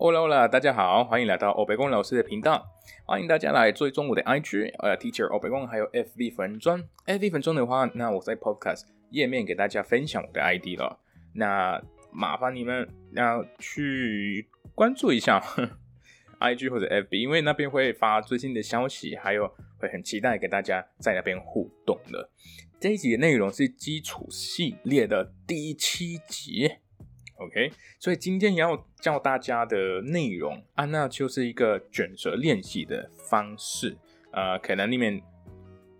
Hola Hola，大家好，欢迎来到欧北宫老师的频道，欢迎大家来追踪我的 IG，呃，Teacher 欧北宫还有 FB 粉砖，FB 粉砖的话，那我在 Podcast 页面给大家分享我的 ID 了，那麻烦你们要去关注一下 IG 或者 FB，因为那边会发最新的消息，还有会很期待给大家在那边互动的。这一集的内容是基础系列的第七集。OK，所以今天要教大家的内容啊，那就是一个卷舌练习的方式。呃，可能你们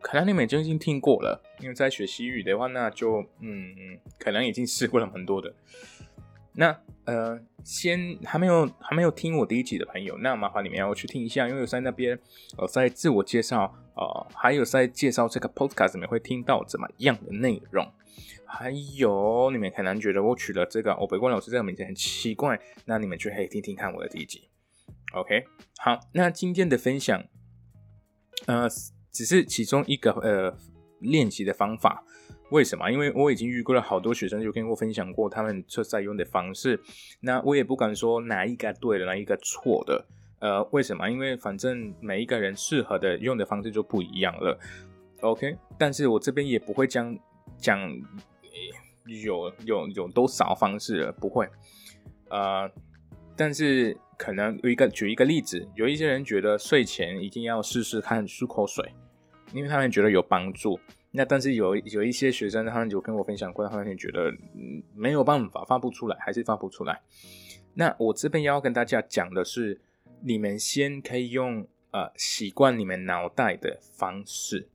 可能你们已经听过了，因为在学西语的话，那就嗯，可能已经试过了很多的。那呃，先还没有还没有听我第一集的朋友，那麻烦你们要去听一下，因为我在那边呃在自我介绍呃，还有在介绍这个 Podcast 里面会听到怎么样的内容。还有，你们可能觉得我取了这个欧北光老师这个名字很奇怪，那你们就可以听听看我的第一集。OK，好，那今天的分享，呃，只是其中一个呃练习的方法。为什么？因为我已经遇过了好多学生，就跟我分享过他们测在用的方式。那我也不敢说哪一个对的，哪一个错的。呃，为什么？因为反正每一个人适合的用的方式就不一样了。OK，但是我这边也不会将讲。有有有多少方式了？不会，呃，但是可能有一个举一个例子，有一些人觉得睡前一定要试试看漱口水，因为他们觉得有帮助。那但是有有一些学生，他们有跟我分享过，他们觉得没有办法发不出来，还是发不出来。那我这边要跟大家讲的是，你们先可以用呃习惯你们脑袋的方式。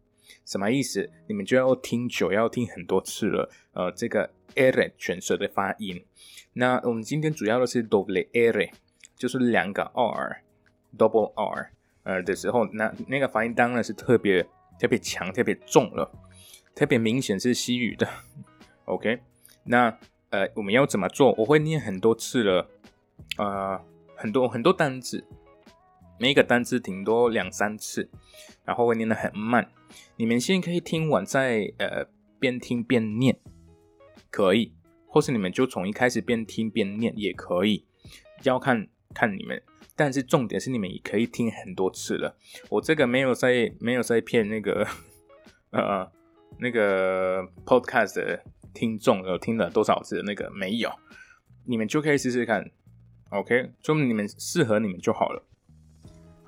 什么意思？你们就要听久，要听很多次了。呃，这个 r 卷舌的发音。那我们今天主要的是 double r，就是两个 r，double r，呃的时候，那那个发音当然是特别特别强、特别重了，特别明显是西语的。OK，那呃我们要怎么做？我会念很多次了，呃，很多很多单字，每一个单词顶多两三次，然后会念得很慢。你们先可以听完，再呃边听边念，可以，或是你们就从一开始边听边念也可以，要看看你们。但是重点是你们也可以听很多次了。我这个没有在没有在骗那个 呃那个 podcast 的听众有听了多少次那个没有，你们就可以试试看。OK，说明你们适合你们就好了。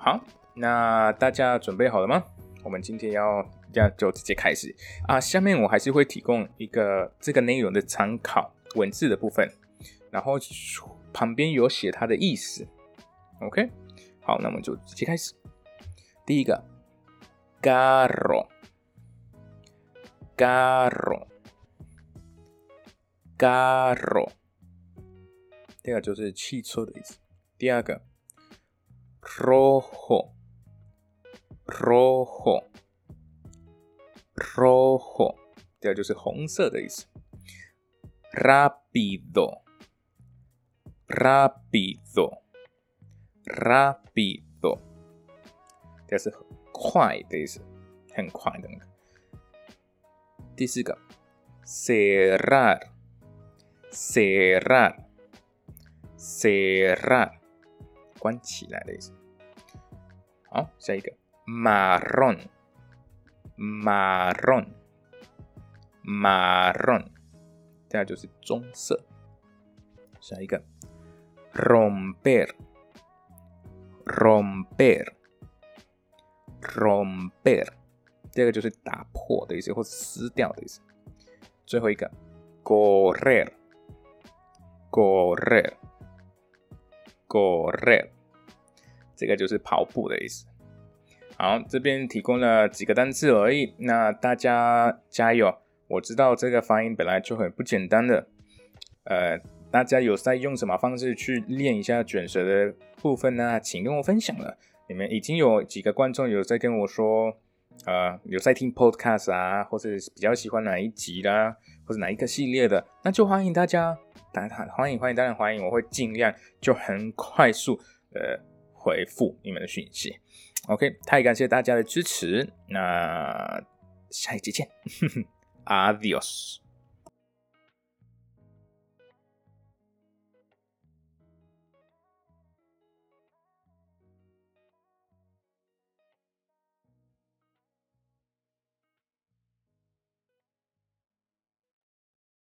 好，那大家准备好了吗？我们今天要这样就直接开始啊！下面我还是会提供一个这个内容的参考文字的部分，然后旁边有写它的意思。OK，好，那我们就直接开始。第一个，carro，carro，carro，第二个就是汽车的意思。第二个，rojo。rojo，rojo，这个就是红色的意思。rapido，rapido，rapido，这是快的意思，很快的那个。第四个，cerrar，cerrar，cerrar，关起来的意思。好，下一个。marrón, marrón, marrón，这样就是棕色。下一个，romper, romper, romper，这个就是打破的意思，或撕掉的意思。最后一个，correr, correr, correr，这个就是跑步的意思。好，这边提供了几个单词而已，那大家加油！我知道这个发音本来就很不简单的，呃，大家有在用什么方式去练一下卷舌的部分呢？请跟我分享了。你们已经有几个观众有在跟我说，呃，有在听 podcast 啊，或者比较喜欢哪一集啦，或者哪一个系列的，那就欢迎大家，当然欢迎欢迎当然欢迎，我会尽量就很快速呃回复你们的讯息。OK，太感谢大家的支持，那下一期见，Adios。